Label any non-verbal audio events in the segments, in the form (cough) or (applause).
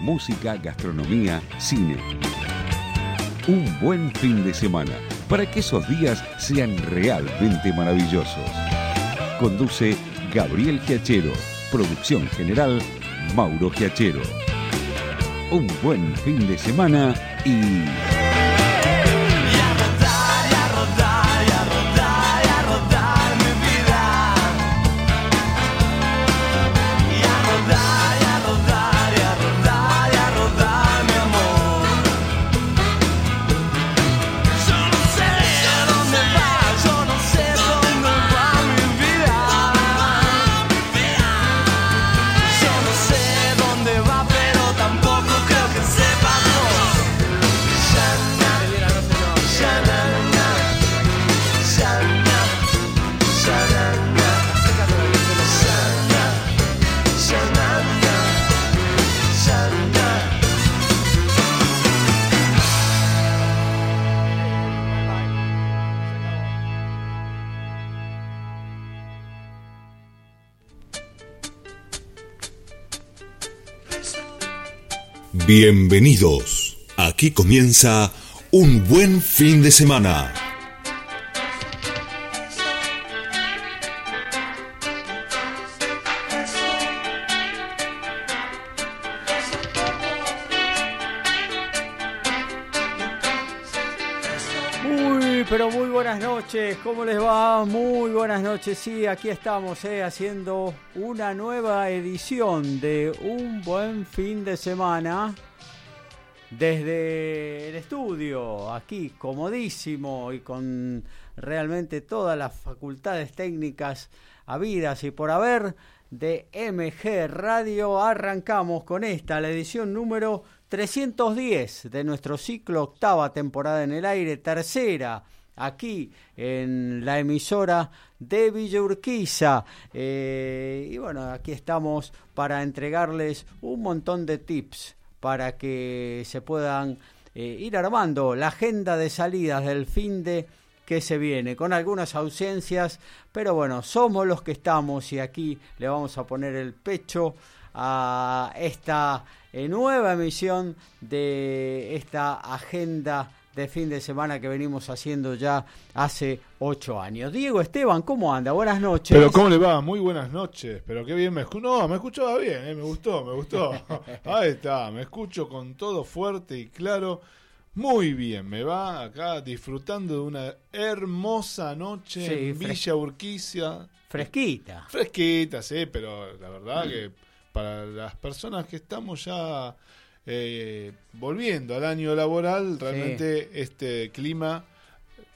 música, gastronomía, cine. Un buen fin de semana para que esos días sean realmente maravillosos. Conduce Gabriel Giachero. Producción general Mauro Giachero. Un buen fin de semana y... Bienvenidos. Aquí comienza un buen fin de semana. Noches. ¿Cómo les va? Muy buenas noches. Sí, aquí estamos eh, haciendo una nueva edición de Un buen fin de semana desde el estudio, aquí comodísimo y con realmente todas las facultades técnicas habidas y por haber de MG Radio, arrancamos con esta, la edición número 310 de nuestro ciclo octava temporada en el aire, tercera aquí en la emisora de Villa Urquiza. Eh, y bueno, aquí estamos para entregarles un montón de tips para que se puedan eh, ir armando la agenda de salidas del fin de que se viene, con algunas ausencias, pero bueno, somos los que estamos y aquí le vamos a poner el pecho a esta eh, nueva emisión de esta agenda de fin de semana que venimos haciendo ya hace ocho años. Diego Esteban, ¿cómo anda? Buenas noches. Pero ¿cómo le va? Muy buenas noches. Pero qué bien me escucho. No, me escuchaba bien, eh, me gustó, me gustó. (laughs) Ahí está, me escucho con todo fuerte y claro. Muy bien, me va acá disfrutando de una hermosa noche en Villa Urquiza. Fresquita. Fresquita, sí, pero la verdad que para las personas que estamos ya eh, volviendo al año laboral, realmente este clima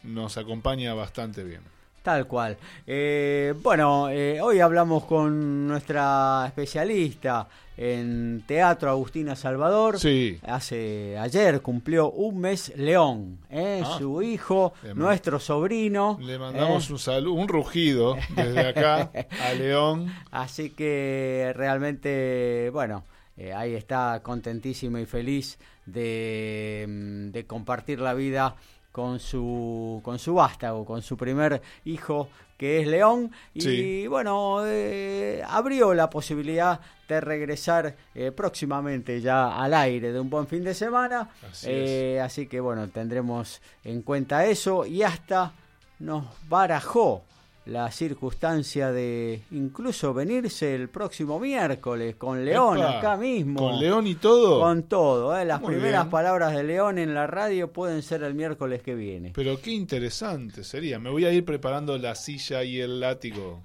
nos acompaña bastante bien. Tal cual. Eh, bueno, eh, hoy hablamos con nuestra especialista en teatro, Agustina Salvador. Sí. Hace ayer cumplió un mes León, ah. su hijo, nuestro sobrino. Le mandamos un saludo, un rugido desde acá a (laughs) León. Así que realmente, bueno eh, ahí está contentísimo y feliz de, mm, de, compartir la vida con su con su vástago, con su primer hijo que es León. Y bueno eh, abrió la posibilidad de regresar eh, próximamente ya al aire de un buen fin de semana. Así, así que bueno tendremos en cuenta eso y hasta nos barajó la circunstancia de incluso venirse el próximo miércoles con León acá mismo. ¿Con León y todo? Con todo. ¿eh? Las primeras palabras de León en la radio pueden ser el miércoles que viene. Pero qué interesante sería. Me voy a ir preparando la silla y el látigo.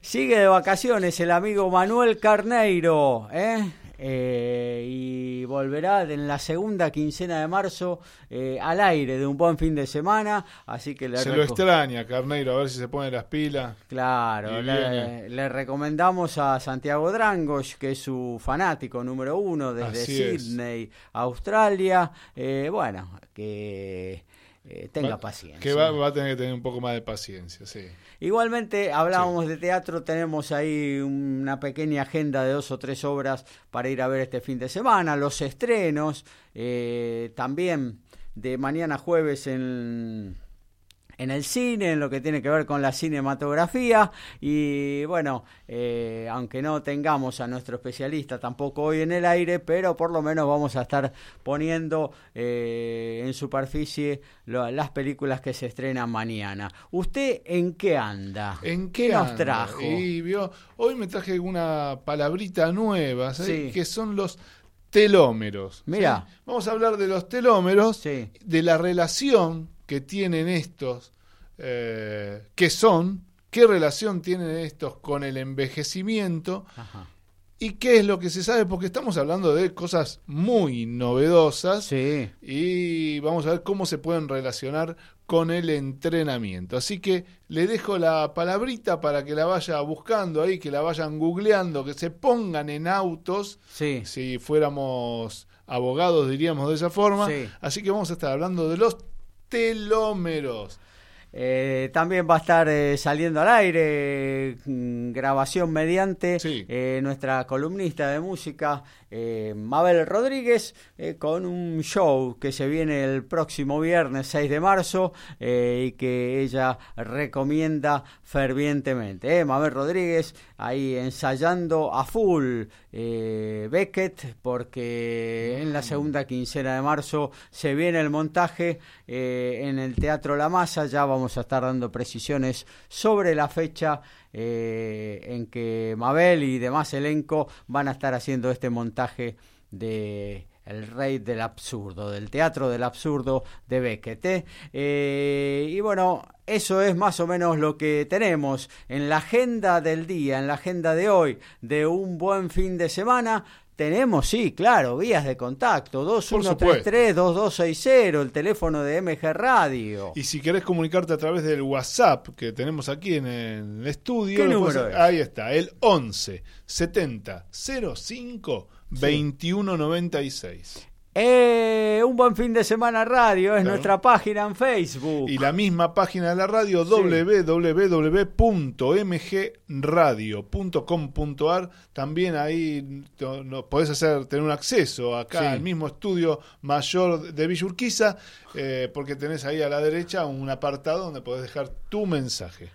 Sigue de vacaciones el amigo Manuel Carneiro. ¿eh? Eh, y volverá en la segunda quincena de marzo eh, al aire de un buen fin de semana. Así que le se lo extraña, Carneiro, a ver si se pone las pilas. Claro, le, recomendamos a Santiago Drangos, que es su fanático número uno desde Sydney, Australia. Eh, bueno, que tenga paciencia. Que va, va, a tener que tener un poco más de paciencia, sí. Igualmente, hablábamos de teatro, tenemos ahí una pequeña agenda de dos o tres obras para ir a ver este fin de semana, los estrenos, eh, también de mañana jueves en, en el cine, en lo que tiene que ver con la cinematografía y bueno, eh, aunque no tengamos a nuestro especialista tampoco hoy en el aire, pero por lo menos vamos a estar poniendo eh, en superficie las películas que se estrenan mañana. ¿Usted en qué anda? ¿En qué, nos trajo? Y vio, hoy me traje una palabrita nueva, que son los telómeros. Mira, vamos a hablar de los telómeros, de la relación que tienen estos, eh, qué son, qué relación tienen estos con el envejecimiento y qué es lo que se sabe, porque estamos hablando de cosas muy novedosas y vamos a ver cómo se pueden relacionar con el entrenamiento. Así que le dejo la palabrita para que la vaya buscando ahí, que la vayan googleando, que se pongan en autos, si fuéramos abogados diríamos de esa forma. Así que vamos a estar hablando de los telómeros. Eh, también va a estar eh, saliendo al aire, mm, grabación mediante, eh, nuestra columnista de música, Mabel Rodríguez, con un show que se viene el próximo viernes 6 de marzo y que ella recomienda fervientemente. Mabel Rodríguez ahí ensayando a full Beckett, porque en la segunda quincena de marzo se viene el montaje en el Teatro La Masa, ya vamos a estar dando precisiones sobre la fecha eh, en que Mabel y demás elenco van a estar haciendo este montaje de el rey del absurdo, del teatro del absurdo de Beckett. ¿eh? Eh, y bueno, eso es más o menos lo que tenemos en la agenda del día, en la agenda de hoy, de un buen fin de semana. Tenemos, sí, claro, vías de contacto, 2133-2260, el teléfono de MG Radio. Y si querés comunicarte a través del WhatsApp que tenemos aquí en el estudio, ¿Qué número ahí está, el 11 70 05 2196. Eh, un buen fin de semana radio es nuestra página en Facebook. Y la misma página de la radio www.mgradio.com.ar. También ahí no, podés hacer, tener un acceso acá al mismo estudio mayor de Villurquiza, eh, porque tenés ahí a la derecha un apartado donde podés dejar tu mensaje.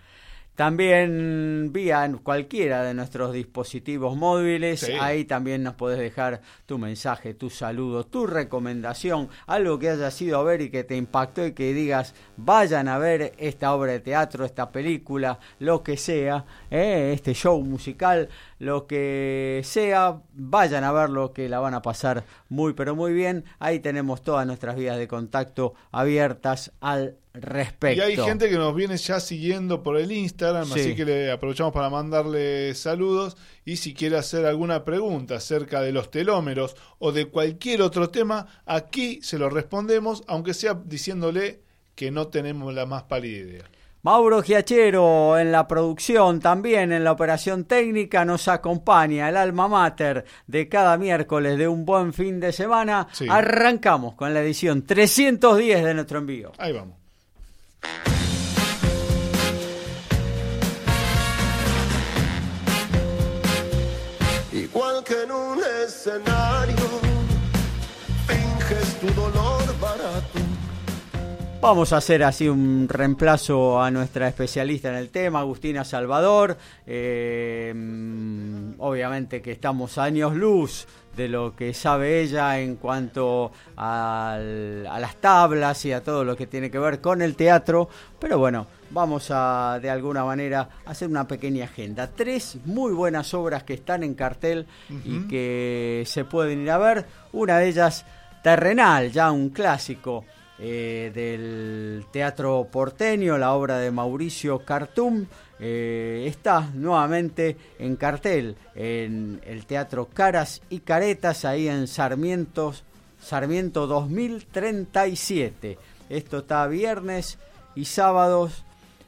También vía cualquiera de nuestros dispositivos móviles, ahí también nos podés dejar tu mensaje, tu saludo, tu recomendación, algo que hayas ido a ver y que te impactó y que digas, vayan a ver esta obra de teatro, esta película, lo que sea, eh, este show musical, lo que sea, vayan a verlo que la van a pasar muy pero muy bien. Ahí tenemos todas nuestras vías de contacto abiertas al respecto. Y hay gente que nos viene ya siguiendo por el Instagram, así que le aprovechamos para mandarle saludos y si quiere hacer alguna pregunta acerca de los telómeros o de cualquier otro tema, aquí se lo respondemos, aunque sea diciéndole que no tenemos la más pálida idea. Mauro Giachero en la producción, también en la operación técnica, nos acompaña el alma mater de cada miércoles de un buen fin de semana. Arrancamos con la edición 310 de nuestro envío. Ahí vamos. Igual que en un escenario, finges tu dolor barato Vamos a hacer así un reemplazo a nuestra especialista en el tema, Agustina Salvador. Eh, obviamente que estamos años luz de lo que sabe ella en cuanto a las tablas y a todo lo que tiene que ver con el teatro. Pero bueno, vamos a de alguna manera hacer una pequeña agenda. Tres muy buenas obras que están en cartel y que se pueden ir a ver. Una de ellas, Terrenal, ya un clásico eh, del teatro porteño, la obra de Mauricio Cartum, eh, está nuevamente en cartel en el Teatro Caras y Caretas, ahí en Sarmientos, Sarmiento 2037. Esto está viernes y sábados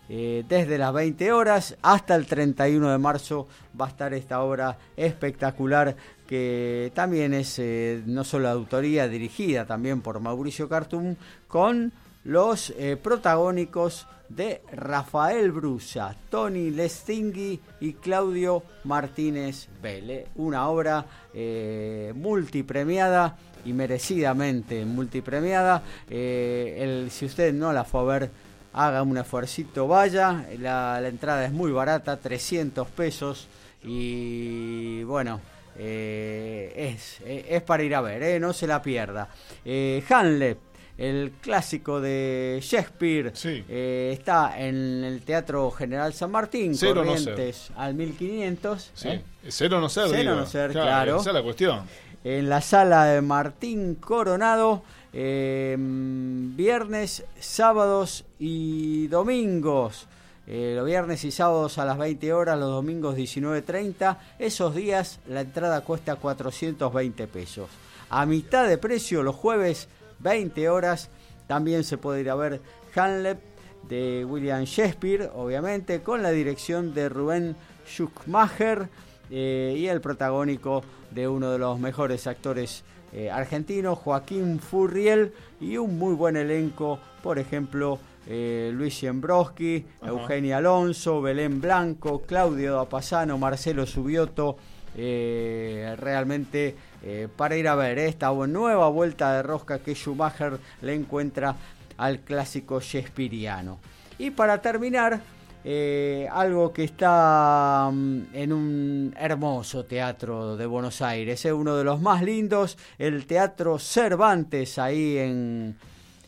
eh, desde las 20 horas hasta el 31 de marzo va a estar esta obra espectacular que también es eh, no solo autoría dirigida también por Mauricio Cartum, con los eh, protagónicos de Rafael Brusa, Tony Lestingui y Claudio Martínez Vélez. Una obra eh, multipremiada y merecidamente multipremiada. el, si usted no la fue a ver, haga un esfuercito, vaya. La, entrada es muy barata, 300 pesos. Y bueno, eh, es, eh, es para ir a ver, eh, no se la pierda. Eh, Hamlet, el clásico de Shakespeare, Sí. eh, está en el Teatro General San Martín, no. Corrientes al 1500. Sí. ¿eh? Ser o no ser, Ser o digo. no ser, claro. Esa es la cuestión. en la sala de Martín Coronado, eh, viernes, sábados y domingos. Eh, los viernes y sábados a las 20 horas, los domingos 19.30. Esos días la entrada cuesta 420 pesos. A mitad de precio los jueves 20 horas. También se puede ir a ver Hamlet de William Shakespeare, obviamente, con la dirección de Rubén Schumacher eh, y el protagónico de uno de los mejores actores eh, argentinos, Joaquín Furriel, y un muy buen elenco, por ejemplo, eh, Luis Siembroski, Ajá. Eugenia Alonso, Belén Blanco, Claudio Apasano, Marcelo Subioto, eh, realmente eh, para ir a ver eh, esta nueva vuelta de rosca que Schumacher le encuentra al clásico shakespeariano. Y para terminar, eh, algo que está mm, en un hermoso teatro de Buenos Aires, es uno de los más lindos, el Teatro Cervantes, ahí en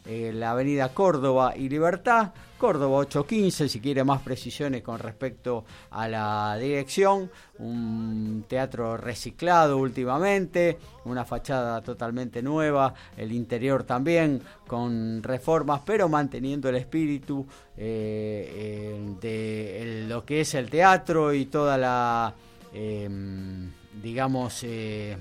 eh, la avenida Córdoba y Libertad, Córdoba 815, si quiere más precisiones con respecto a la dirección, un teatro reciclado últimamente, una fachada totalmente nueva, el interior también con reformas, pero manteniendo el espíritu eh, de lo que es el teatro y toda la, em, digamos, eh,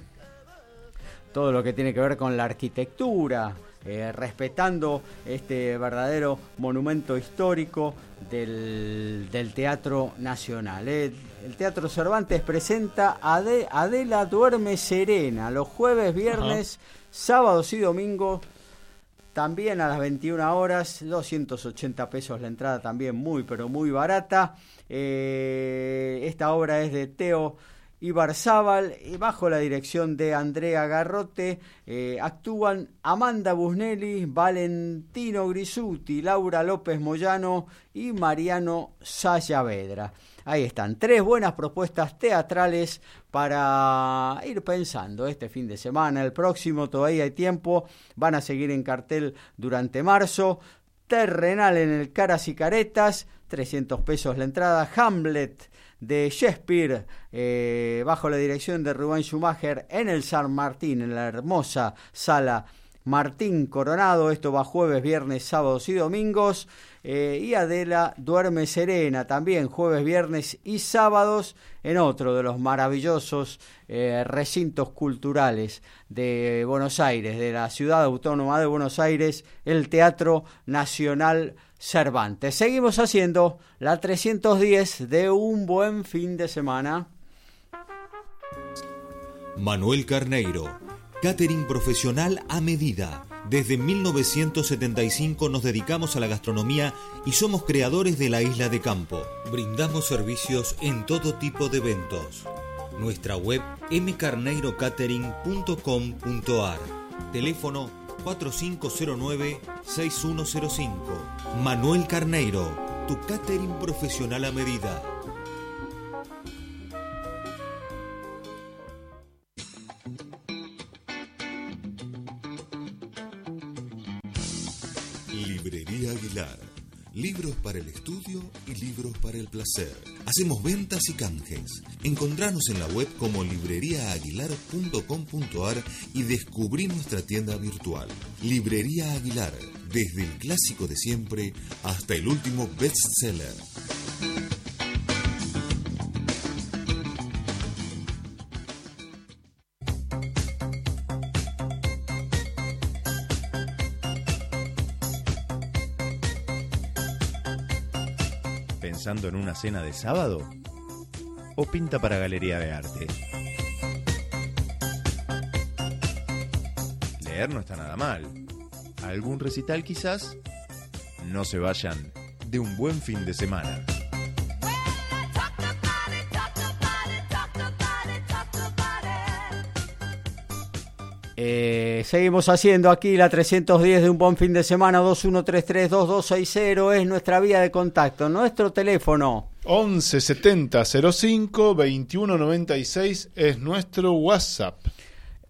todo lo que tiene que ver con la arquitectura, eh, respetando este verdadero monumento histórico del, del Teatro Nacional. eh. El Teatro Cervantes presenta Ade- Adela Duerme Serena los jueves, viernes, sábados y domingos. También a las 21 horas, 280 pesos la entrada, también muy, pero muy barata. Eh, esta obra es de Teo Ibarzábal y bajo la dirección de Andrea Garrote eh, actúan Amanda Busnelli, Valentino Grisuti, Laura López Moyano y Mariano Sayavedra. Ahí están, tres buenas propuestas teatrales para ir pensando este fin de semana. El próximo todavía hay tiempo, van a seguir en cartel durante marzo. Terrenal en el Caras y Caretas, 300 pesos la entrada. Hamlet de Shakespeare, eh, bajo la dirección de Rubén Schumacher, en el San Martín, en la hermosa sala Martín Coronado. Esto va jueves, viernes, sábados y domingos. Eh, y Adela Duerme Serena, también jueves, viernes y sábados, en otro de los maravillosos eh, recintos culturales de Buenos Aires, de la ciudad autónoma de Buenos Aires, el Teatro Nacional Cervantes. Seguimos haciendo la 310 de un buen fin de semana. Manuel Carneiro, catering profesional a medida. Desde 1975 nos dedicamos a la gastronomía y somos creadores de la isla de campo. Brindamos servicios en todo tipo de eventos. Nuestra web mcarneirocatering.com.ar. Teléfono 4509-6105. Manuel Carneiro, tu catering profesional a medida. Libros para el estudio y libros para el placer. Hacemos ventas y canjes. Encontranos en la web como libreriaaguilar.com.ar y descubrí nuestra tienda virtual. Librería Aguilar. Desde el clásico de siempre hasta el último bestseller. ¿Pensando en una cena de sábado? ¿O pinta para galería de arte? Leer no está nada mal. ¿Algún recital quizás? No se vayan de un buen fin de semana. Eh, seguimos haciendo aquí la 310 de un buen fin de semana 21332260 es nuestra vía de contacto, nuestro teléfono 11 70 05 21 96 es nuestro WhatsApp.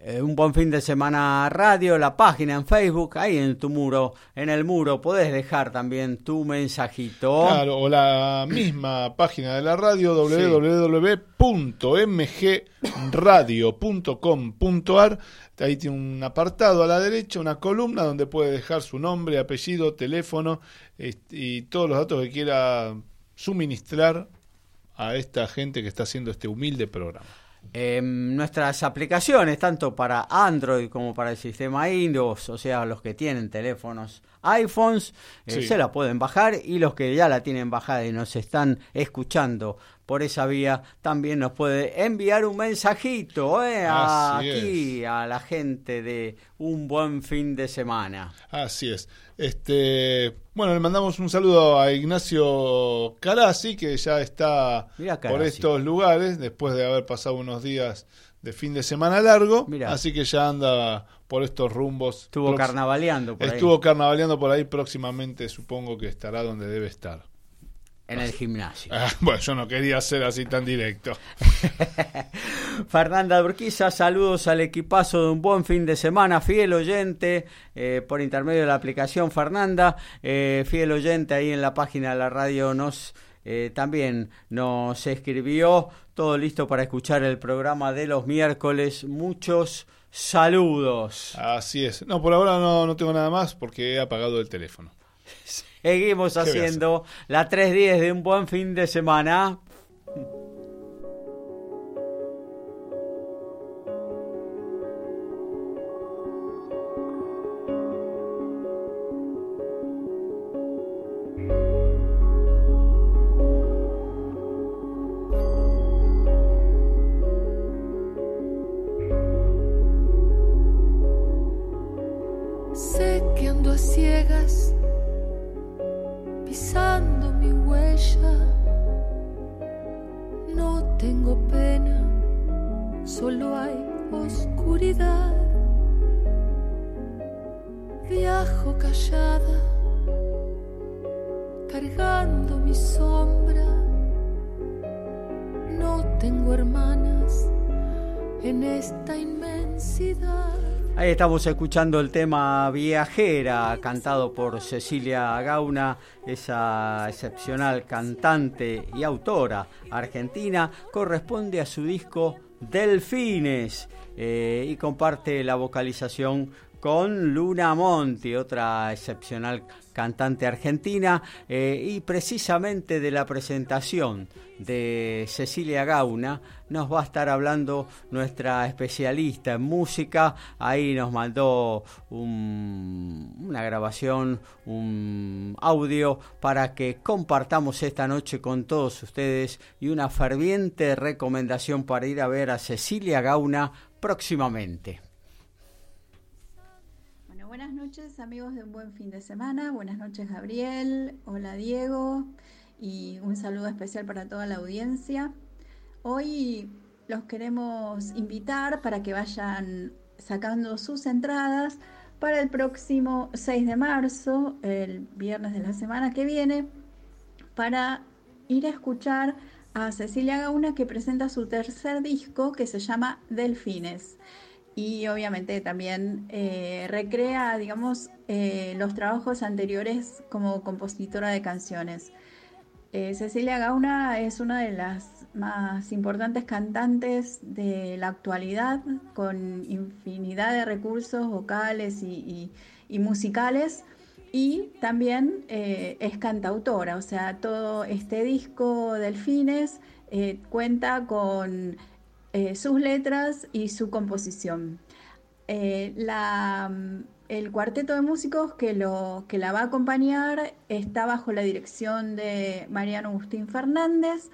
Eh, un buen fin de semana radio, la página en Facebook, ahí en tu muro, en el muro, podés dejar también tu mensajito. Claro, o la misma página de la radio, www.mgradio.com.ar. Ahí tiene un apartado a la derecha, una columna donde puede dejar su nombre, apellido, teléfono este, y todos los datos que quiera suministrar a esta gente que está haciendo este humilde programa. Em, nuestras aplicaciones, tanto para Android como para el sistema Windows, o sea, los que tienen teléfonos iPhones, eh, se la pueden bajar y los que ya la tienen bajada y nos están escuchando por esa vía, también nos puede enviar un mensajito eh, aquí a la gente de un buen fin de semana. Así es. Este, bueno, le mandamos un saludo a Ignacio Carasi, que ya está por estos lugares, después de haber pasado unos días de fin de semana largo, así que ya anda por estos rumbos. Estuvo carnavaleando por Estuvo carnavaleando por ahí, próximamente supongo que estará donde debe estar. En el gimnasio. Ah, bueno, yo no quería ser así tan directo. (laughs) Fernanda Urquiza, saludos al equipazo de un buen fin de semana, fiel oyente eh, por intermedio de la aplicación Fernanda, eh, fiel oyente ahí en la página de la radio nos eh, también nos escribió, todo listo para escuchar el programa de los miércoles, muchos saludos. Así es, no, por ahora no, no tengo nada más porque he apagado el teléfono. (laughs) Seguimos haciendo la 3.10 de un buen fin de semana. Estamos escuchando el tema Viajera, cantado por Cecilia Gauna, esa excepcional cantante y autora argentina, corresponde a su disco Delfines eh, y comparte la vocalización con Luna Monti, otra excepcional cantante argentina, eh, y precisamente de la presentación de Cecilia Gauna nos va a estar hablando nuestra especialista en música. Ahí nos mandó una grabación, un audio para que compartamos esta noche con todos ustedes y una ferviente recomendación para ir a ver a Cecilia Gauna próximamente. Buenas noches amigos de un buen fin de semana. Buenas noches Gabriel. Hola Diego. Y un saludo especial para toda la audiencia. Hoy los queremos invitar para que vayan sacando sus entradas para el próximo 6 de marzo, el viernes de la semana que viene, para ir a escuchar a Cecilia Gauna que presenta su tercer disco que se llama Delfines y obviamente también eh, recrea, digamos, eh, los trabajos anteriores como compositora de canciones. Eh, Cecilia Gauna es una de las más importantes cantantes de la actualidad, con infinidad de recursos vocales y, y musicales, y también es cantautora, o sea, todo este disco Delfines cuenta con eh, sus letras y su composición. Eh, el cuarteto de músicos que, lo, que la va a acompañar está bajo la dirección de Mariano Agustín Fernández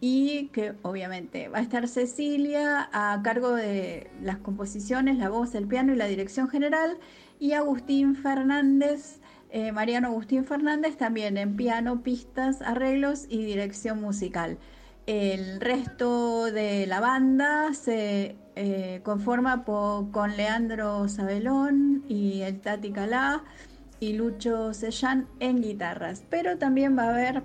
y que obviamente va a estar Cecilia a cargo de las composiciones, la voz, el piano y la dirección general y Agustín Fernández, eh, Mariano Agustín Fernández también en piano, pistas, arreglos y dirección musical. El resto de la banda se eh, conforma con Leandro Sabelón y el Tati Calá y Lucho Sellán en guitarras. Pero también va a haber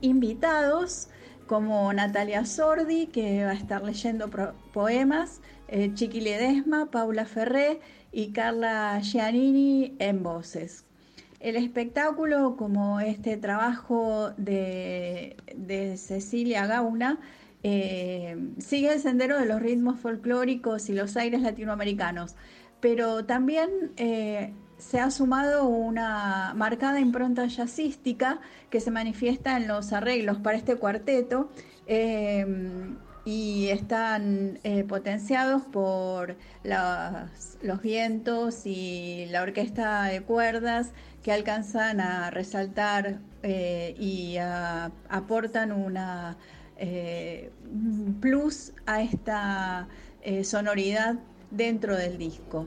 invitados como Natalia Sordi, que va a estar leyendo poemas, eh, Chiqui Ledesma, Paula Ferré y Carla Giannini en voces. El espectáculo, como este trabajo de, Cecilia Gauna, eh, sigue el sendero de los ritmos folclóricos y los aires latinoamericanos, pero también eh, se ha sumado una marcada impronta jazzística que se manifiesta en los arreglos para este cuarteto eh, y están potenciados por los vientos y la orquesta de cuerdas que alcanzan a resaltar eh, y aportan una plus a esta sonoridad dentro del disco.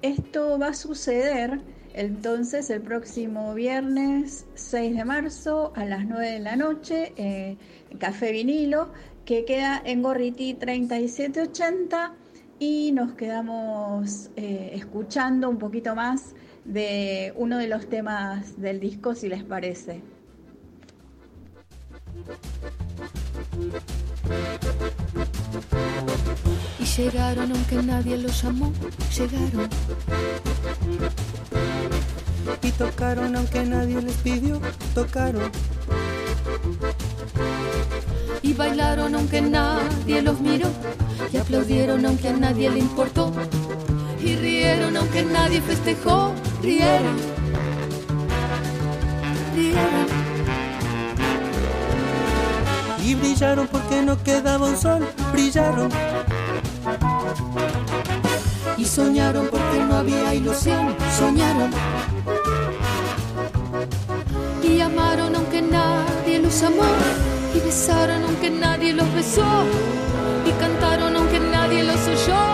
Esto va a suceder entonces el próximo viernes 6 de marzo a las 9 de la noche en Café Vinilo, que queda en Gorriti 3780 y nos quedamos eh, escuchando un poquito más de uno de los temas del disco, si les parece. Y llegaron aunque nadie los llamó, llegaron. Y tocaron aunque nadie les pidió, tocaron. Y bailaron aunque nadie los miró, y aplaudieron aunque a nadie le importó. Y rieron aunque nadie festejó, rieron. Rieron y brillaron porque no quedaba un sol, brillaron. Y soñaron porque no había ilusión, soñaron. Y amaron aunque nadie los amó, y besaron aunque nadie los besó, y cantaron aunque nadie los oyó,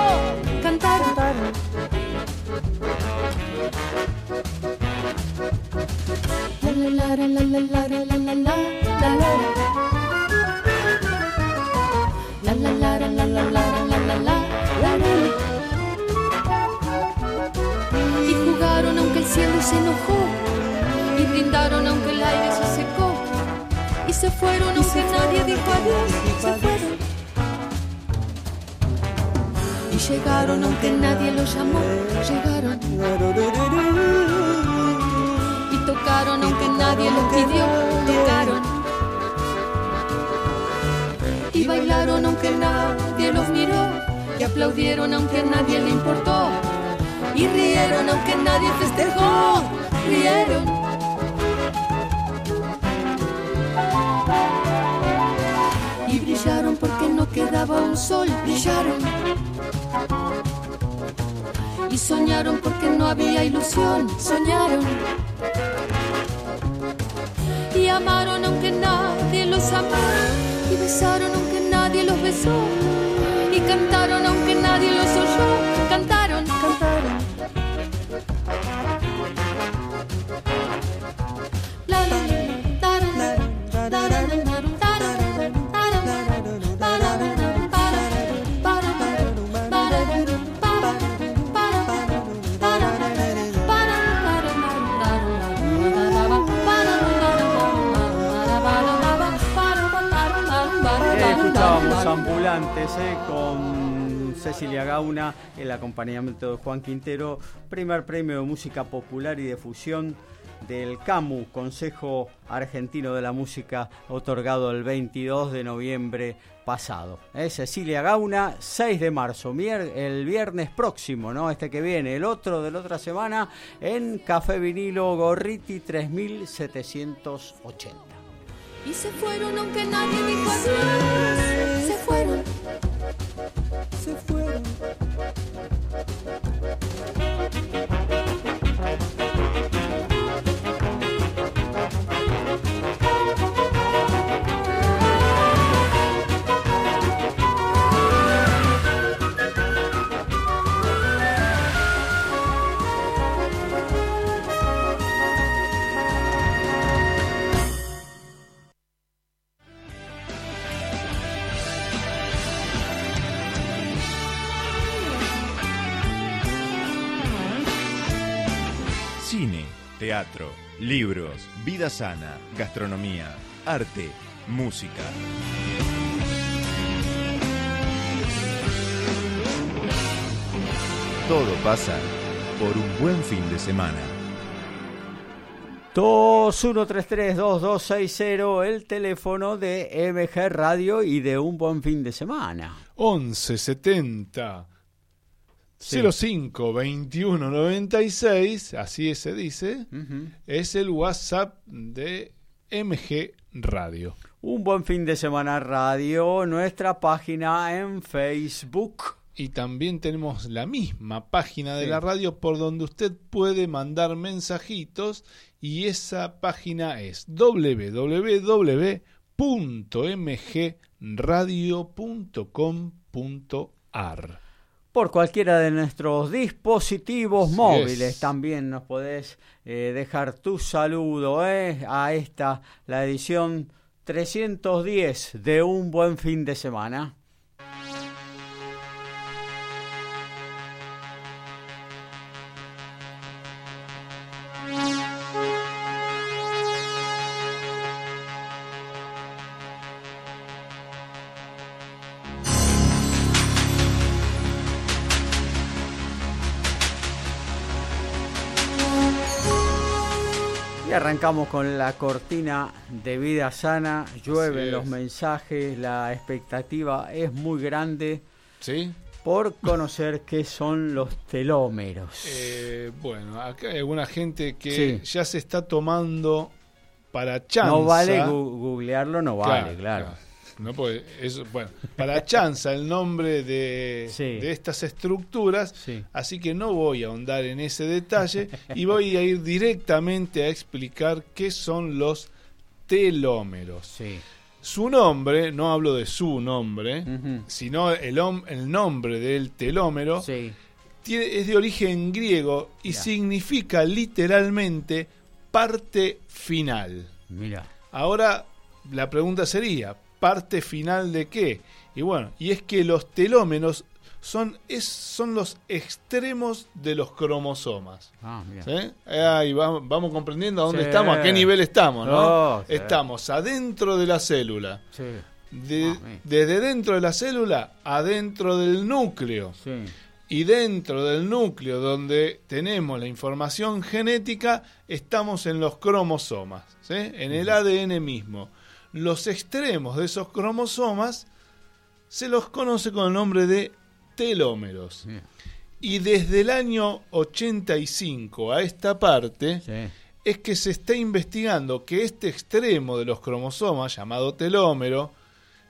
y jugaron aunque el cielo se enojó, y brindaron aunque el aire se secó, y se fueron aunque nadie dijo adiós, se fueron. Y llegaron aunque nadie los llamó, llegaron. Tocaron aunque nadie los pidió, tocaron y bailaron aunque nadie los miró, y aplaudieron aunque nadie le importó, y rieron aunque nadie festejó, rieron. Y brillaron porque no quedaba un sol, brillaron. Y soñaron porque no había ilusión, soñaron. Y amaron aunque nadie los amara, y besaron aunque nadie los besó y cantaron aunque nadie los oyó, con Cecilia Gauna, el acompañamiento de Juan Quintero, primer premio de música popular y de fusión del CAMU, Consejo Argentino de la Música, otorgado el 22 de noviembre pasado. Cecilia Gauna, 6 de marzo, el viernes próximo, ¿no? Este que viene, el otro de la otra semana, en Café Vinilo Gorriti 3780. Y se fueron aunque nadie dijo adiós. Se fueron. Se fueron. Teatro, libros, vida sana, gastronomía, arte, música. Todo pasa por un buen fin de semana. 2133-2260, el teléfono de MG Radio y de un buen fin de semana. 11 70 05 21 96, así se dice, es el WhatsApp de MG Radio. Un buen fin de semana radio, nuestra página en Facebook. Y también tenemos la misma página de Sí. la radio por donde usted puede mandar mensajitos y esa página es www.mgradio.com.ar. Por cualquiera de nuestros dispositivos Así móviles es. también nos podés eh, dejar tu saludo eh, a esta, la edición 310 de Un Buen Fin de Semana. Arrancamos con la cortina de vida sana, llueven los es. mensajes, la expectativa es muy grande ¿Sí? por conocer qué son los telómeros. Eh, bueno, acá hay alguna gente que Sí. ya se está tomando para chanza. no vale googlearlo, no vale, claro. No puede, eso, bueno, para chanza el nombre de, Sí. de estas estructuras, Sí. así que no voy a ahondar en ese detalle y voy a ir directamente a explicar qué son los telómeros. Sí. Su nombre, no hablo de su nombre, sino el, el nombre del telómero, tiene- es de origen griego y Mirá. significa literalmente parte final. Mira. Ahora la pregunta sería, ¿parte final de qué? Y bueno, y es que los telómeros son, es, son los extremos de los cromosomas. Ah. ¿sí? Ahí vamos, vamos comprendiendo a dónde Sí. estamos, a qué nivel estamos, ¿no? Sí. Estamos adentro de la célula. Sí. De- Ah, desde dentro de la célula, adentro del núcleo. Sí. Y dentro del núcleo donde tenemos la información genética, estamos en los cromosomas, ¿sí? en el ADN mismo. Los extremos de esos cromosomas se los conoce con el nombre de telómeros. Y desde el año 85 a esta parte, Sí. es que se está investigando que este extremo de los cromosomas, llamado telómero,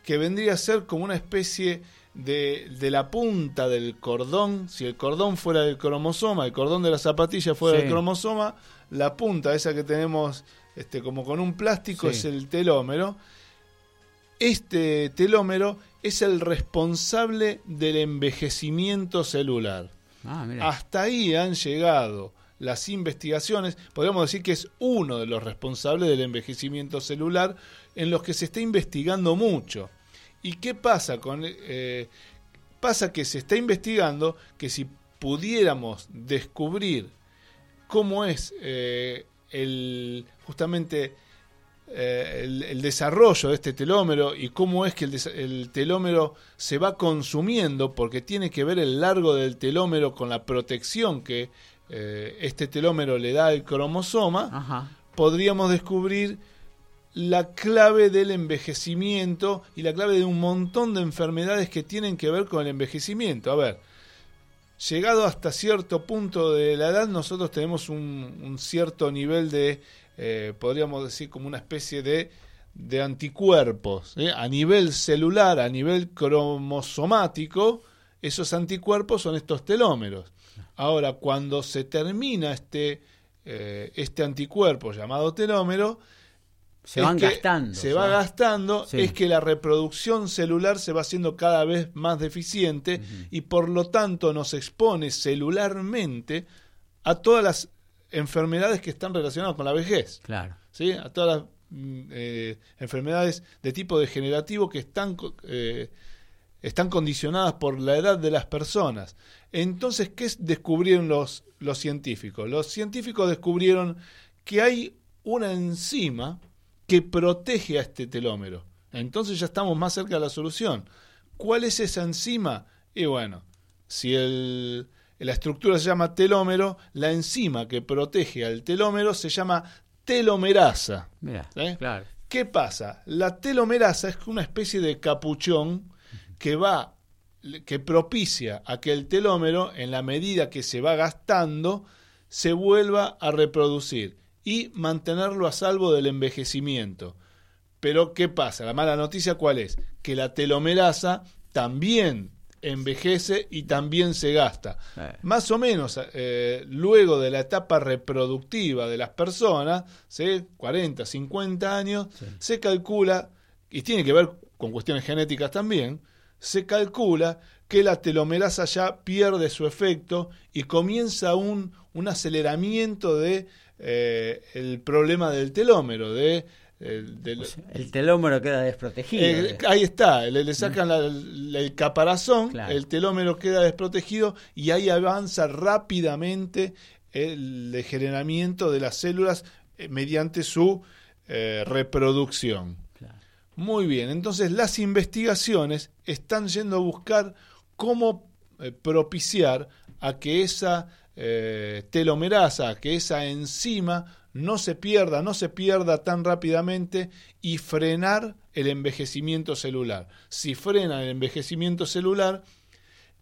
que vendría a ser como una especie de, de la punta del cordón, si el cordón fuera del cromosoma, el cordón de la zapatilla fuera Sí. del cromosoma, la punta esa que tenemos este, como con un plástico Sí. es el telómero. Este telómero es el responsable del envejecimiento celular. Ah, mira. Hasta ahí han llegado las investigaciones, podríamos decir que es uno de los responsables del envejecimiento celular en los que se está investigando mucho. ¿Y qué pasa con eh, pasa que se está investigando que si pudiéramos descubrir cómo es eh, el justamente eh, el, el desarrollo de este telómero y cómo es que el, telómero se va consumiendo, porque tiene que ver el largo del telómero con la protección que eh, este telómero le da al cromosoma, Ajá. podríamos descubrir la clave del envejecimiento y la clave de un montón de enfermedades que tienen que ver con el envejecimiento. A ver, llegado hasta cierto punto de la edad, nosotros tenemos un, cierto nivel de, eh, podríamos decir, como una especie de, de anticuerpos. ¿eh? A nivel celular, a nivel cromosomático, esos anticuerpos son estos telómeros. Ahora, cuando se termina este, eh, este anticuerpo llamado telómero, Se van gastando. Se va gastando, Sí. es que la reproducción celular se va haciendo cada vez más deficiente y por lo tanto nos expone celularmente a todas las enfermedades que están relacionadas con la vejez, Claro. ¿sí? a todas las mm, eh, enfermedades de tipo degenerativo que están eh, están condicionadas por la edad de las personas. Entonces, ¿qué descubrieron los, los científicos? Los científicos descubrieron que hay una enzima que protege a este telómero. Entonces ya estamos más cerca de la solución. ¿Cuál es esa enzima? Y bueno, si el, la estructura se llama telómero, la enzima que protege al telómero se llama telomerasa. ¿Eh? ¿Qué pasa? La telomerasa es una especie de capuchón que va que propicia a que el telómero, en la medida que se va gastando, se vuelva a reproducir y mantenerlo a salvo del envejecimiento. Pero, ¿qué pasa? La mala noticia cuál es? Que la telomerasa también envejece y también se gasta. Eh. Más o menos eh, luego de la etapa reproductiva de las personas, 40, 50 años, se calcula, y tiene que ver con cuestiones genéticas también, se calcula que la telomerasa ya pierde su efecto y comienza un, un aceleramiento de eh, el problema del telómero, de el telómero queda desprotegido. Eh, ahí está, le, sacan el caparazón, el telómero queda desprotegido y ahí avanza rápidamente el degeneramiento de las células eh, mediante su eh, reproducción. Muy bien, entonces las investigaciones están yendo a buscar cómo propiciar a que esa telomerasa, a que esa enzima no se pierda, no se pierda tan rápidamente y frenar el envejecimiento celular. Si frena el envejecimiento celular,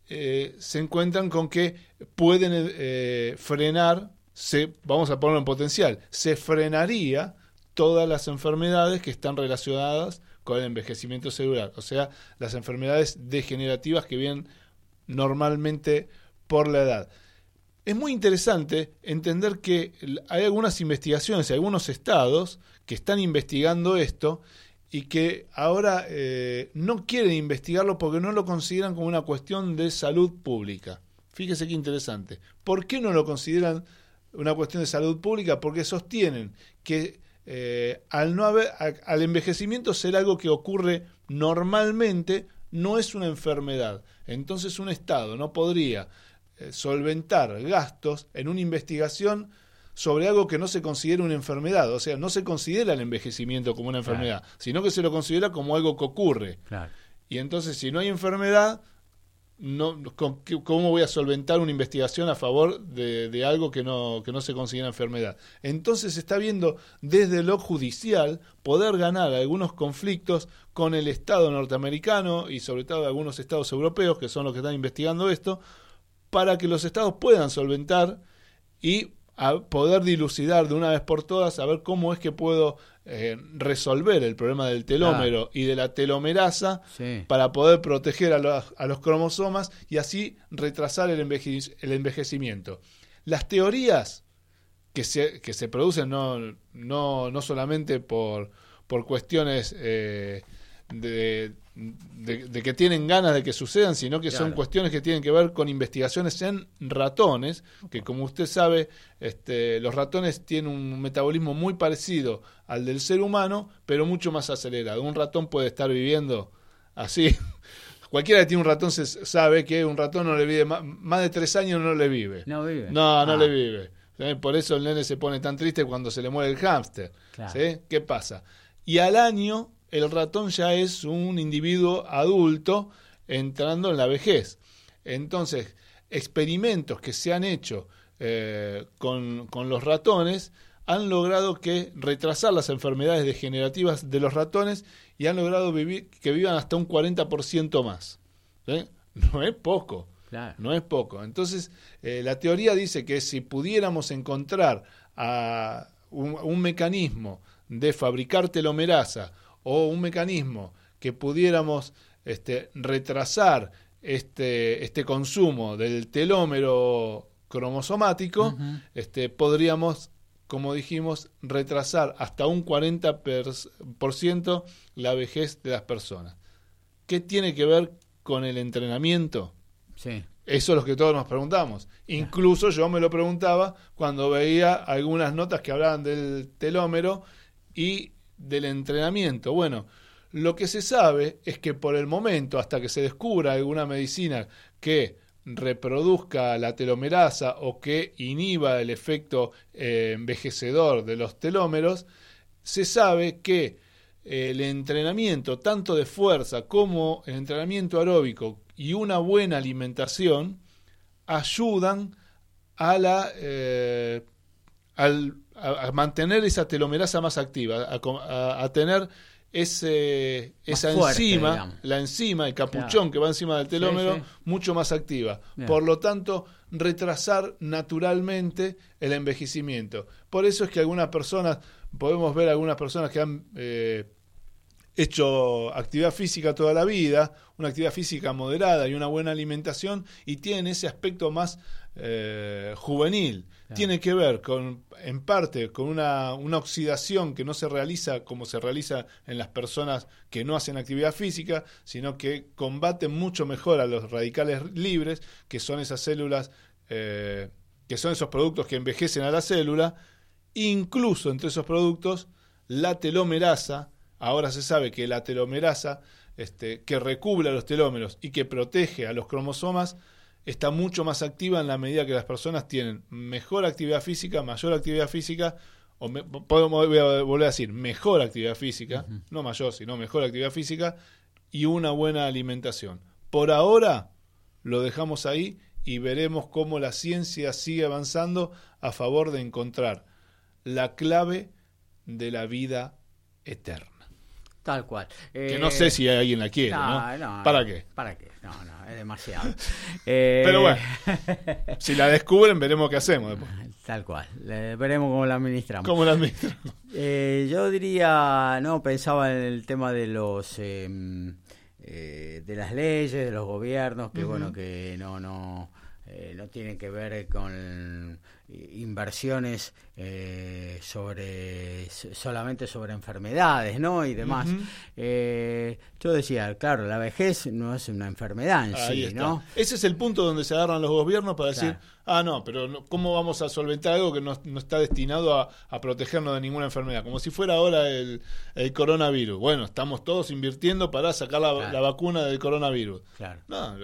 eh, se encuentran con que pueden eh, frenar, se, vamos a ponerlo en potencial, se frenaría todas las enfermedades que están relacionadas con el envejecimiento celular, o sea, las enfermedades degenerativas que vienen normalmente por la edad es muy interesante entender que hay algunas investigaciones, algunos estados que están investigando esto y que ahora eh, no quieren investigarlo porque no lo consideran como una cuestión de salud pública. Fíjese qué interesante. ¿Por qué no lo consideran una cuestión de salud pública? Porque sostienen que eh, al, no haber, al envejecimiento ser algo que ocurre normalmente, no es una enfermedad. Entonces un Estado no podría solventar gastos en una investigación sobre algo que no se considera una enfermedad. O sea, no se considera el envejecimiento como una enfermedad, sino que se lo considera como algo que ocurre. Y entonces, si no hay enfermedad, no, ¿cómo voy a solventar una investigación a favor de, algo que no, que no se considera enfermedad? Entonces se está viendo desde lo judicial poder ganar algunos conflictos con el Estado norteamericano y sobre todo algunos estados europeos, que son los que están investigando esto, para que los estados puedan solventar y poder dilucidar de una vez por todas, a ver cómo es que puedo eh, resolver el problema del telómero y de la telomerasa para poder proteger a los, a los, cromosomas y así retrasar el, el envejecimiento. Las teorías que se, que se producen no, no, no solamente por, por cuestiones eh, de, de, que tienen ganas de que sucedan, sino que son cuestiones que tienen que ver con investigaciones en ratones, que como usted sabe, este, los ratones tienen un metabolismo muy parecido al del ser humano, pero mucho más acelerado. Un ratón puede estar viviendo así. (laughs) Cualquiera que tiene un ratón se sabe que un ratón no le vive más, de tres años no le vive. No vive. No, no le ah. vive. Por eso el nene se pone tan triste cuando se le muere el hámster. ¿Qué pasa? Y al año el ratón ya es un individuo adulto entrando en la vejez. Entonces, experimentos que se han hecho eh, con, los ratones han logrado que retrasar las enfermedades degenerativas de los ratones y han logrado vivir, que vivan hasta un 40% más. No es poco. No es poco. Entonces, eh, la teoría dice que si pudiéramos encontrar a un, un mecanismo de fabricar telomerasa o un mecanismo que pudiéramos este, retrasar este, este consumo del telómero cromosomático, este, podríamos, como dijimos, retrasar hasta un 40% la vejez de las personas. ¿Qué tiene que ver con el entrenamiento? Sí. Eso es lo que todos nos preguntamos. Incluso yo me lo preguntaba cuando veía algunas notas que hablaban del telómero y del entrenamiento. Bueno, Lo que se sabe es que por el momento, hasta que se descubra alguna medicina que reproduzca la telomerasa o que inhiba el efecto eh, envejecedor de los telómeros, se sabe que el entrenamiento tanto de fuerza como el entrenamiento aeróbico y una buena alimentación ayudan a la eh, a, mantener esa telomerasa más activa, a, tener ese, esa enzima, la enzima, el capuchón que va encima del telómero, mucho más activa. Por lo tanto, retrasar naturalmente el envejecimiento. Por eso es que algunas personas, podemos ver algunas personas que han eh, hecho actividad física toda la vida, una actividad física moderada y una buena alimentación, y tienen ese aspecto más eh, juvenil. Tiene que ver con, en parte, con una, una, oxidación que no se realiza como se realiza en las personas que no hacen actividad física, sino que combaten mucho mejor a los radicales libres, que son esas células, eh, que son esos productos que envejecen a la célula. Incluso entre esos productos, la telomerasa, ahora se sabe que la telomerasa, este, que recubre a los telómeros y que protege a los cromosomas, está mucho más activa en la medida que las personas tienen mejor actividad física, mayor actividad física, o podemos volver a decir mejor actividad física, no mayor, sino mejor actividad física y una buena alimentación. Por ahora lo dejamos ahí y veremos cómo la ciencia sigue avanzando a favor de encontrar la clave de la vida eterna. Tal cual. que no sé si alguien la quiere, ¿no? ¿Para qué? ¿Para qué? No, no, es demasiado. (laughs) Pero bueno, eh, si la descubren, veremos qué hacemos después. (laughs) Tal cual. veremos cómo la administramos. ¿Cómo la administramos? (laughs) Eh, yo diría, no, pensaba en el tema de los... Em, eh, de las leyes, de los gobiernos, que bueno, que no, no, no tienen que ver con inversiones eh, sobre solamente sobre enfermedades no y demás. Eh, yo decía claro la vejez no es una enfermedad en sí no ese es el punto donde se agarran los gobiernos para decir ah no pero cómo vamos a solventar algo que no, está destinado a, protegernos de ninguna enfermedad como si fuera ahora el, coronavirus. Bueno estamos todos invirtiendo para sacar la, vacuna del coronavirus. Claro. No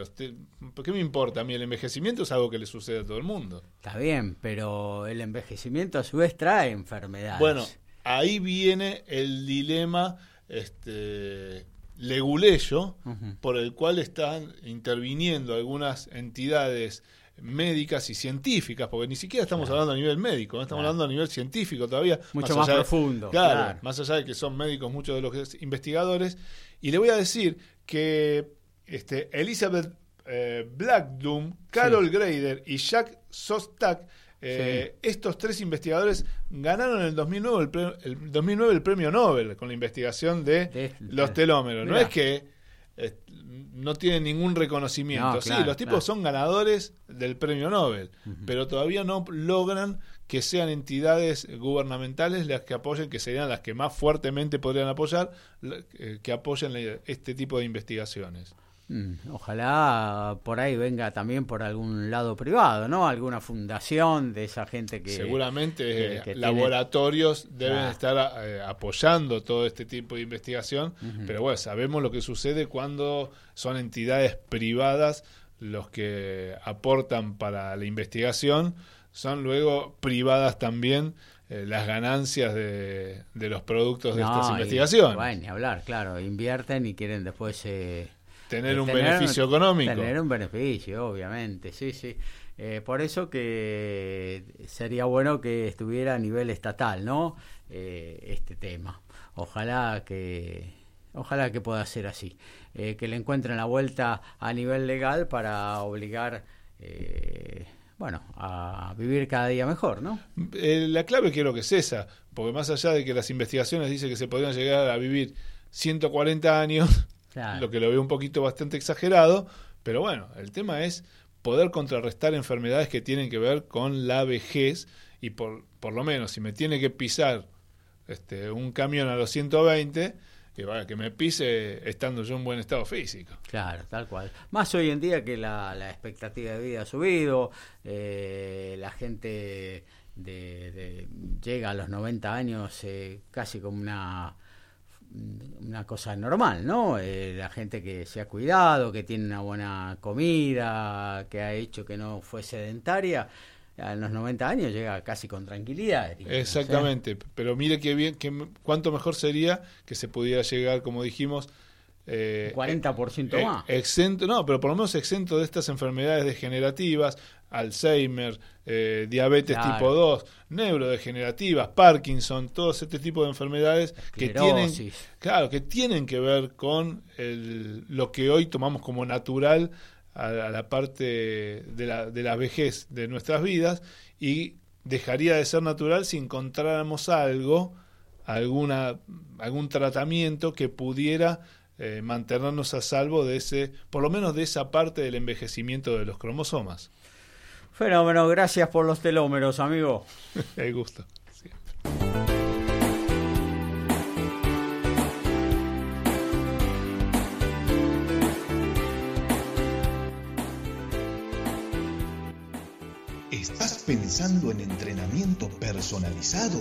¿qué me importa a mí el envejecimiento es algo que le sucede a todo el mundo. Está bien pero el envejecimiento a su vez trae enfermedades. Bueno, ahí viene el dilema este, leguleyo por el cual están interviniendo algunas entidades médicas y científicas, porque ni siquiera estamos hablando a nivel médico, ¿no? estamos hablando a nivel científico todavía. Mucho más, profundo. claro, más allá de que son médicos muchos de los investigadores. Y le voy a decir que este, Elizabeth eh, Blackdoom, Carol Grader y Jack Sostak eh, estos tres investigadores ganaron en el 2009 el, premio, el 2009 el premio Nobel con la investigación de, los telómeros. No es que eh, no tienen ningún reconocimiento. sí, los tipos son ganadores del premio Nobel, pero todavía no logran que sean entidades gubernamentales las que apoyen, que serían las que más fuertemente podrían apoyar, eh, que apoyen este tipo de investigaciones. Mm, ojalá por ahí venga también por algún lado privado, ¿no? Alguna fundación de esa gente que... Seguramente laboratorios deben estar eh, apoyando todo este tipo de investigación, pero bueno, sabemos lo que sucede cuando son entidades privadas los que aportan para la investigación, son luego privadas también eh, las ganancias de, los productos de estas investigaciones. Bueno, ni hablar, claro, invierten y quieren después... Eh, Tener un beneficio económico. Tener un beneficio, obviamente, sí, sí. Eh, por eso que sería bueno que estuviera a nivel estatal, ¿no? Eh, este tema. Ojalá que, ojalá que pueda ser así. Eh, que le encuentren la vuelta a nivel legal para obligar, bueno, a vivir cada día mejor, ¿no? la clave creo que es esa, porque más allá de que las investigaciones dicen que se podrían llegar a vivir 140 años, lo que lo veo un poquito bastante exagerado, pero bueno, el tema es poder contrarrestar enfermedades que tienen que ver con la vejez y por, por lo menos si me tiene que pisar este, un camión a los 120, que, vaya, que me pise estando yo en buen estado físico. Claro, tal cual. Más hoy en día que la, la expectativa de vida ha subido, eh, la gente de, llega a los 90 años eh, casi como una una cosa normal, ¿no? Eh, la gente que se ha cuidado, que tiene una buena comida, que ha hecho que no fue sedentaria, a los 90 años llega casi con tranquilidad. Exactamente, pero mire qué bien, que, cuánto mejor sería que se pudiera llegar, como dijimos, eh, 40% eh, más. exento, no, pero por lo menos exento de estas enfermedades degenerativas, Alzheimer, eh, diabetes Claro. tipo 2, neurodegenerativas, Parkinson, todo este tipo de enfermedades que tienen, claro, que tienen que ver con el- lo que hoy tomamos como natural a, a la parte de la, de la vejez de nuestras vidas y dejaría de ser natural si encontráramos algo, alguna, algún tratamiento que pudiera eh, mantenernos a salvo de ese, por lo menos de esa parte del envejecimiento de los cromosomas. Fenómeno, gracias por los telómeros, amigo. (laughs) El gusto. ¿Estás pensando en entrenamiento personalizado?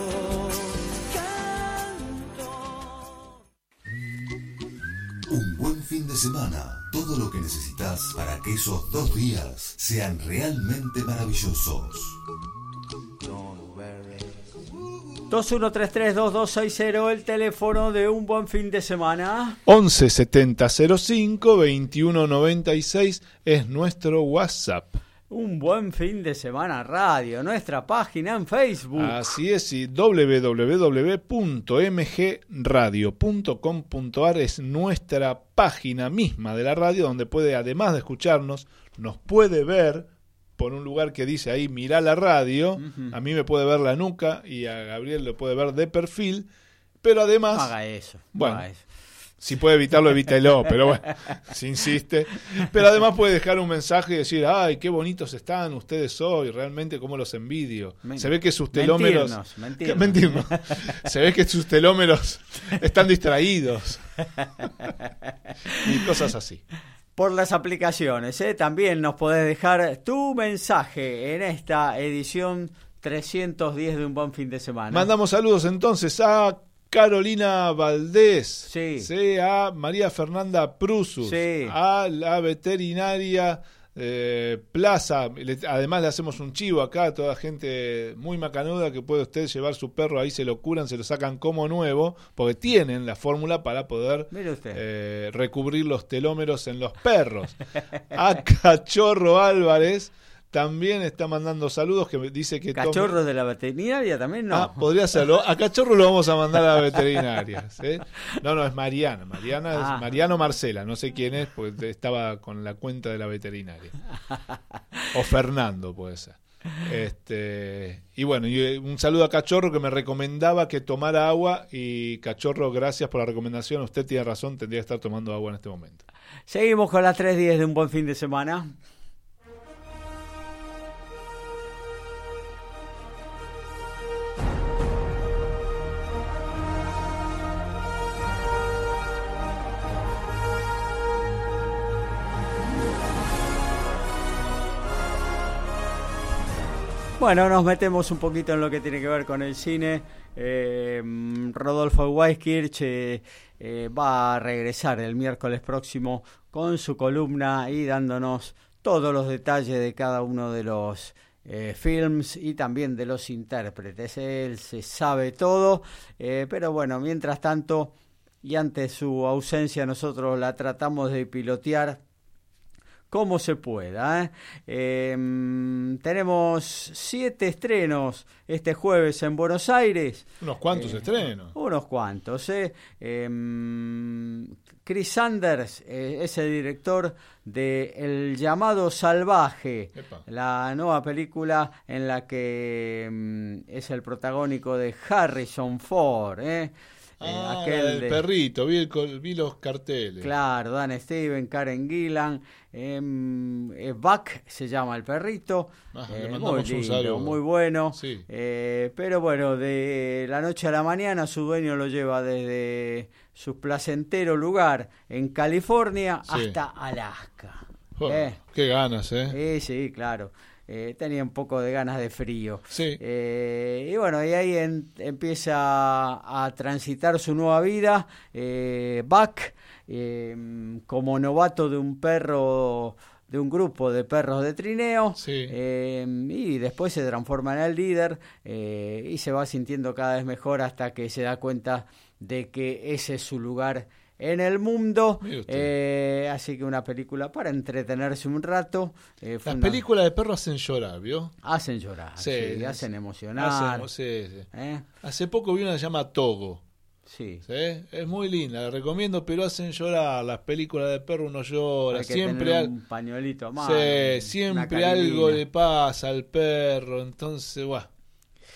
buen fin de semana. Todo lo que necesitas para que esos dos días sean realmente maravillosos. 21332260, el teléfono de un buen fin de semana. 11 70 05 21 96 es nuestro WhatsApp. Un buen fin de semana radio, nuestra página en Facebook. Así es, y www.mgradio.com.ar es nuestra página misma de la radio donde puede, además de escucharnos, nos puede ver por un lugar que dice ahí, mira la radio. A mí me puede ver la nuca y a Gabriel lo puede ver de perfil. Pero además... Haga eso. Bueno, haga eso. Si puede evitarlo, evítelo, pero bueno, si insiste. Pero además puede dejar un mensaje y decir, ay, qué bonitos están ustedes hoy, realmente cómo los envidio. Men- Se ve que sus telómeros... mentirnos, mentirnos. Mentirnos. Se ve que sus telómeros están distraídos. y cosas así. Por las aplicaciones, ¿eh? también nos podés dejar tu mensaje en esta edición 310 de un buen fin de semana. Mandamos saludos entonces a Carolina Valdés, Sí. a María Fernanda Prusus, Sí. a la veterinaria eh, Plaza. Le- además le hacemos un chivo acá a toda gente muy macanuda que puede usted llevar su perro, ahí se lo curan, se lo sacan como nuevo, porque tienen la fórmula para poder eh, recubrir los telómeros en los perros. (laughs) A Cachorro Álvarez también está mandando saludos que dice que tome- Cachorros de la veterinaria también no. Ah, podría serlo. A Cachorro lo vamos a mandar a (laughs) la veterinaria. ¿sí? No, no, es Mariana. Mariana Ah. es Mariano Marcela. No sé quién es, porque estaba con la cuenta de la veterinaria. (laughs) O Fernando, puede ser. Este, y bueno, y eh, un saludo a Cachorro que me recomendaba que tomara agua. Y Cachorro, gracias por la recomendación. Usted tiene razón, tendría que estar tomando agua en este momento. Seguimos con las 310 de un buen fin de semana. Bueno, nos metemos un poquito en lo que tiene que ver con el cine. Eh, Rodolfo Weiskirch eh, eh, va a regresar el miércoles próximo con su columna y dándonos todos los detalles de cada uno de los films y también de los intérpretes. Él se sabe todo, pero bueno, mientras tanto y ante su ausencia nosotros la tratamos de pilotear como se pueda. ¿eh? Em, tenemos siete estrenos este jueves en Buenos Aires. Unos cuantos Eh, estrenos. Unos cuantos. ¿eh? Em, Chris Sanders eh, es el director de El llamado salvaje, Epa. la nueva película en la que em, es el protagónico de Harrison Ford. ¿Eh? Ah, aquel el de- perrito, vi, el vi los carteles. Claro, Dan Steven, Karen Gillan, em, eh, Buck se llama el perrito. Ah, eh, muy lindo, muy bueno. Sí. Eh, pero bueno, de la noche a la mañana su dueño lo lleva desde su placentero lugar en California Sí. hasta Alaska. Qué ganas, ¿eh? eh, sí, claro. Eh, tenía un poco de ganas de frío. Sí. Eh, y bueno, y ahí en- empieza a transitar su nueva vida. Eh, Buck, eh, como novato de un perro, de un grupo de perros de trineo. Sí. eh, y después se transforma en el líder eh, y se va sintiendo cada vez mejor hasta que se da cuenta de que ese es su lugar en el mundo. Eh, así que una película para entretenerse un rato. eh, Las una- películas de perros hacen llorar, ¿vio? Hacen llorar, sí, Sí, hacen emocionar. Hacen- sí, sí. ¿eh? Hace poco vi una que se llama Togo. Sí. ¿sí? Es muy linda, la recomiendo, pero hacen llorar. Las películas de perro uno llora. Hay que Siempre, tener al- un pañuelito mano, Sí, siempre algo le pasa al perro. Entonces, bueno,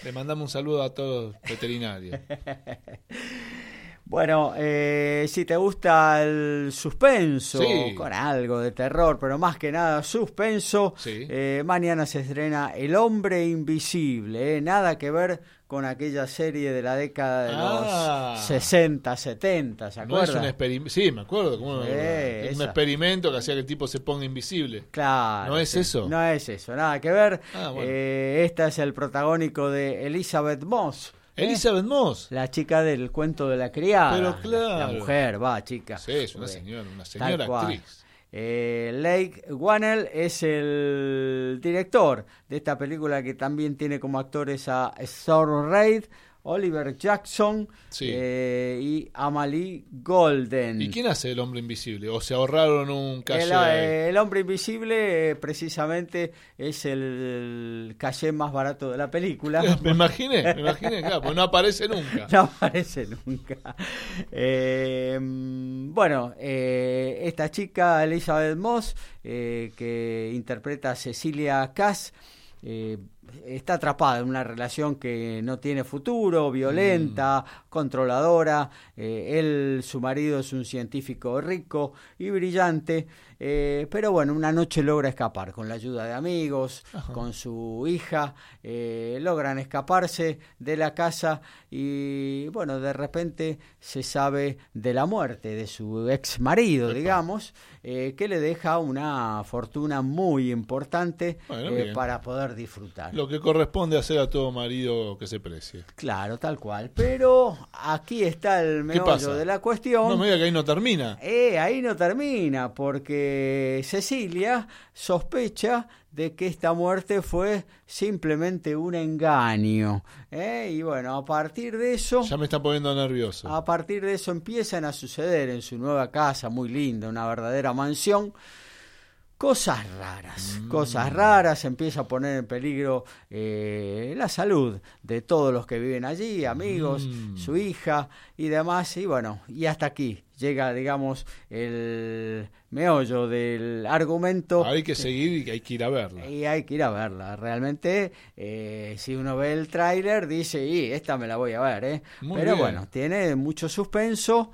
le mandamos un saludo a todos los (laughs) veterinarios. (laughs) Bueno, eh, si te gusta el suspenso, Sí. con algo de terror, pero más que nada suspenso, Sí. eh, mañana se estrena El Hombre Invisible, eh, nada que ver con aquella serie de la década de Ah. los 60, 70, ¿se No es acuerdan? un experimento. Sí, me acuerdo. Es un experimento que hacía que el tipo se ponga invisible. Claro. ¿No es sí. eso? No es eso, nada que ver. Ah, bueno. Eh, esta es el protagónico de Elizabeth Moss. ¿Eh? Elizabeth Moss. La chica del cuento de la criada. Pero La- claro. La, mujer, va, chica. Sí, es una señora, una señora actriz. Eh, Lake Whannell es el director de esta película que también tiene como actores a Storm Reid, Oliver Jackson Sí. eh, y Amalie Golden. ¿Y quién hace el hombre invisible? ¿O se ahorraron un? El, eh, el hombre invisible eh, precisamente es el calle más barato de la película. (laughs) me imaginé, me imaginé, claro, porque no aparece nunca. (laughs) No aparece nunca. Bueno, esta chica, Elizabeth Moss, que interpreta a Cecilia Cass, está atrapada en una relación que no tiene futuro, violenta, controladora. Eh, él, su marido, es un científico rico y brillante. Eh, pero bueno, una noche logra escapar con la ayuda de amigos, con su hija. eh, logran escaparse de la casa y bueno, de repente se sabe de la muerte de su ex marido, digamos, eh, que le deja una fortuna muy importante Bueno, eh, para poder disfrutar. Lo que corresponde hacer a todo marido que se precie. Claro, tal cual. Pero aquí está el ¿Qué meollo de la cuestión. No me diga que ahí no termina. Eh, ahí no termina, porque Cecilia sospecha de que esta muerte fue simplemente un engaño. ¿eh? Y bueno, a partir de eso... Ya me está poniendo nervioso. A partir de eso empiezan a suceder en su nueva casa, muy linda, una verdadera mansión, cosas raras, Mm. cosas raras, empieza a poner en peligro eh, la salud de todos los que viven allí, amigos, Mm. su hija y demás, y bueno, y hasta aquí llega, digamos, el meollo del argumento. Hay que seguir y hay que ir a verla. Y hay que ir a verla. Realmente, eh, si uno ve el tráiler, dice, y esta me la voy a ver, ¿eh? Muy Pero bien. bueno, tiene mucho suspenso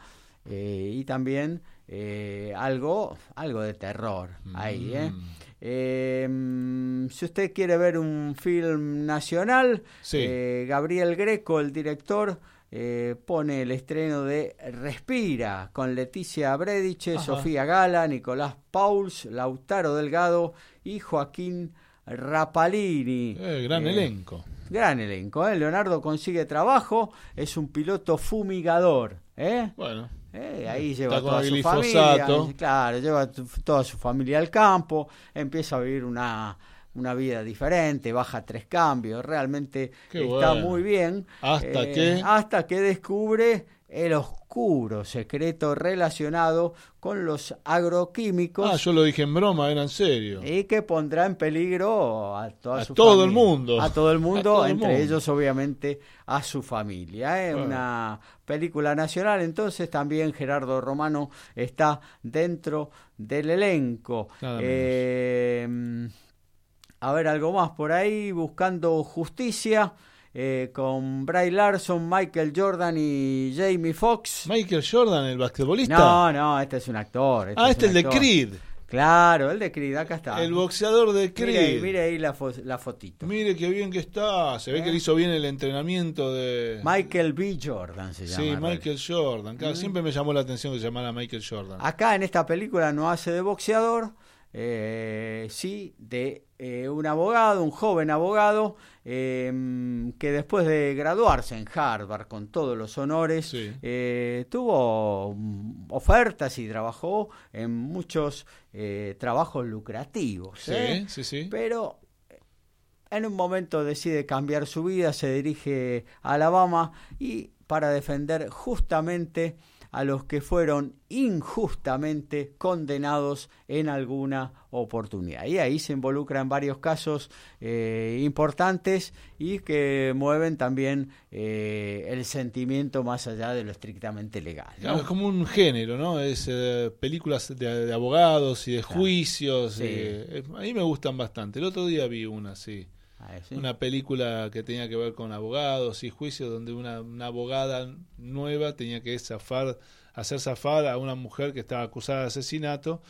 eh, y también eh, algo, algo de terror ahí, ¿eh? Mm. Eh, mm, si usted quiere ver un film nacional, Sí. eh, Gabriel Greco, el director, eh, pone el estreno de Respira con Leticia Brediche, Ajá. Sofía Gala, Nicolás Pauls, Lautaro Delgado y Joaquín Rapalini. Eh, gran Eh, elenco. Gran elenco. Leonardo consigue trabajo, es un piloto fumigador, ¿eh? Bueno. Eh, ahí lleva Está toda su glifosato. familia, claro, lleva toda su familia al campo, empieza a vivir una una vida diferente, baja tres cambios, realmente Qué está bueno. muy bien. ¿Hasta eh, que? Hasta que descubre el oscuro secreto relacionado con los agroquímicos Ah, yo lo dije en broma, era en serio. y que pondrá en peligro a, toda A su todo el mundo. A todo el (laughs) mundo, todo el entre mundo. ellos obviamente a su familia. ¿eh? Bueno. Una película nacional, entonces también Gerardo Romano está dentro del elenco. Eh, a ver, algo más por ahí, buscando justicia. eh, con Bray Larson, Michael Jordan y Jamie Foxx. Michael Jordan, el basquetbolista. No, no, este es un actor. ah, es este un el de. Creed. Claro, el de Creed, acá está. El boxeador de Mire ahí, Creed. mire ahí la, fo- la fotito. Mire qué bien que está. Se ve ¿Eh? que le hizo bien el entrenamiento de. Michael B. Jordan se llama. Sí, Michael Jordan. Claro, Mm. siempre me llamó la atención que se llamara Michael Jordan. Acá en esta película no hace de boxeador, eh, sí de eh, un abogado, un joven abogado, eh, que después de graduarse en Harvard con todos los honores, Sí. eh, tuvo ofertas y trabajó en muchos eh, trabajos lucrativos. Sí, sí, sí. Pero en un momento decide cambiar su vida, se dirige a Alabama y para defender justamente a los que fueron injustamente condenados en alguna oportunidad. Y ahí se involucra en varios casos eh, importantes y que mueven también eh, el sentimiento más allá de lo estrictamente legal. ¿no? Claro, es como un género, ¿no? Es eh, películas de, de abogados y de Claro. juicios. Sí. eh, a mí me gustan bastante. El otro día vi una, sí. ¿Sí? Una película que tenía que ver con abogados y juicios, donde una, una abogada nueva tenía que zafar, hacer zafar a una mujer que estaba acusada de asesinato.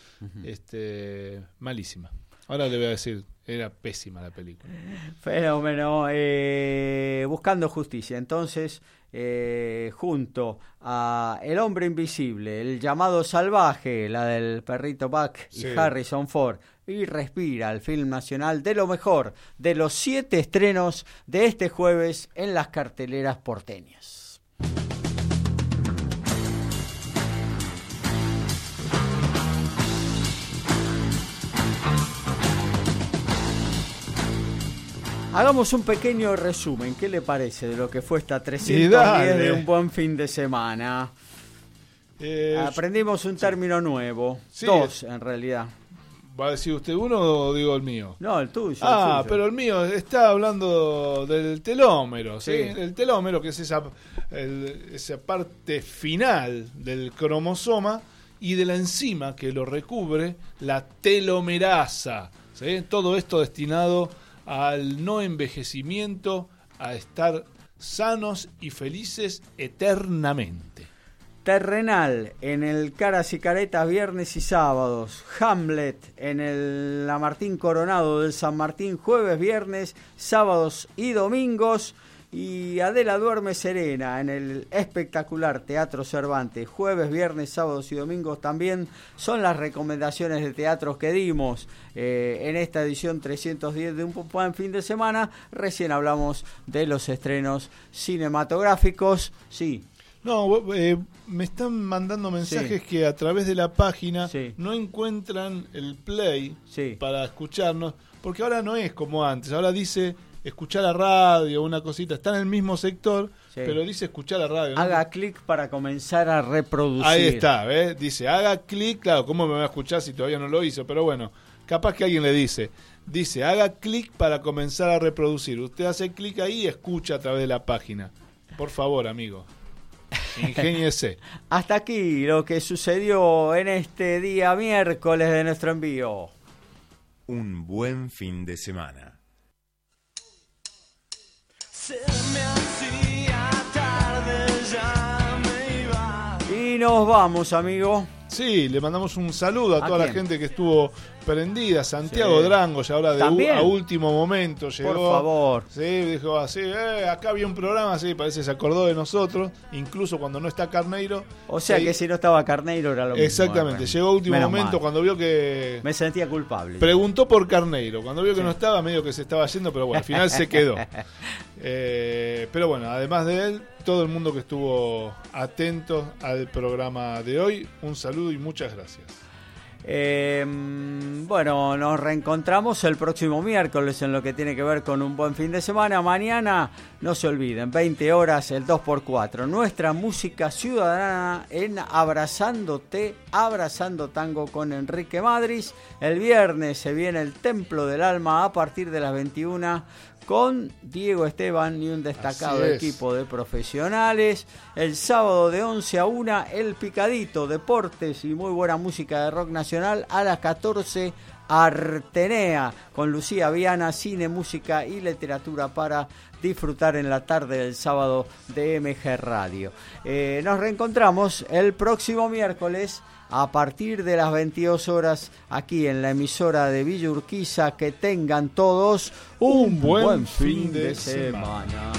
este Malísima. Ahora le voy a decir, era pésima la película. Fenómeno. eh, buscando justicia. Entonces, eh, junto a El hombre invisible, El llamado salvaje, la del perrito Buck y Sí. Harrison Ford, y Respira, el film nacional de lo mejor de los siete estrenos de este jueves en las carteleras porteñas. Hagamos un pequeño resumen, ¿qué le parece de lo que fue esta 310 dale. de un buen fin de semana? Eh, Aprendimos un término nuevo, Sí. dos en realidad. ¿Va a decir usted uno o digo el mío? No, el tuyo. el Ah, pero el mío está hablando del telómero, ¿sí? Sí. El telómero, que es esa, el- esa parte final del cromosoma y de la enzima que lo recubre, la telomerasa. ¿sí? Todo esto destinado al no envejecimiento, a estar sanos y felices eternamente. Terrenal en el Caras y Caretas viernes y sábados. Hamlet en el La Martín Coronado del San Martín jueves, viernes, sábados y domingos. Y Adela Duerme Serena en el espectacular Teatro Cervantes jueves, viernes, sábados y domingos también son las recomendaciones de teatros que dimos eh, en esta edición 310 de un buen fin de semana. Recién hablamos de los estrenos cinematográficos. Sí, No, eh, me están mandando mensajes que a través de la página Sí. no encuentran el play Sí. para escucharnos, porque ahora no es como antes, ahora dice escuchar la radio, una cosita, está en el mismo sector, pero dice escuchar la radio. ¿no? Haga clic para comenzar a reproducir. Ahí está, ¿ves? Dice, haga clic, claro, ¿cómo me va a escuchar si todavía no lo hizo? Pero bueno, capaz que alguien le dice, dice, haga clic para comenzar a reproducir. Usted hace clic ahí y escucha a través de la página. Por favor, amigo. Ingéniese. (laughs) Hasta aquí lo que sucedió en este día miércoles de nuestro envío. Un buen fin de semana. Se me hacía tarde, ya me iba. Y nos vamos, amigo. Sí, le mandamos un saludo a, ¿A toda la gente que estuvo prendida. Santiago Sí. Drango, ya ahora de a último momento llegó. Por favor. Sí, dijo así, eh, acá había un programa, sí, parece que se acordó de nosotros, incluso cuando no está Carneiro. O sea Sí, que si no estaba Carneiro era lo mismo. Exactamente, Bueno, llegó a último menos momento mal. cuando vio que... Me sentía culpable. Preguntó por Carneiro, cuando vio que no estaba, medio que se estaba yendo, pero bueno, al final se quedó. (laughs) Eh, pero bueno, además de él, todo el mundo que estuvo atento al programa de hoy, un saludo y muchas gracias. Eh, bueno, nos reencontramos el próximo miércoles en lo que tiene que ver con un buen fin de semana. Mañana, no se olviden, 20 horas, el 2x4. Nuestra música ciudadana en Abrazándote, Abrazando Tango con Enrique Madris. El viernes se viene el Templo del Alma a partir de las 21 con Diego Esteban y un destacado es. equipo de profesionales. El sábado de 11 a 1, El Picadito, deportes y muy buena música de rock nacional. A las 14, Artenea, con Lucía Viana, cine, música y literatura para disfrutar en la tarde del sábado de MG Radio. Eh, nos reencontramos el próximo miércoles a partir de las 22 horas aquí en la emisora de Villa Urquiza. Que tengan todos un, buen, fin, de, semana.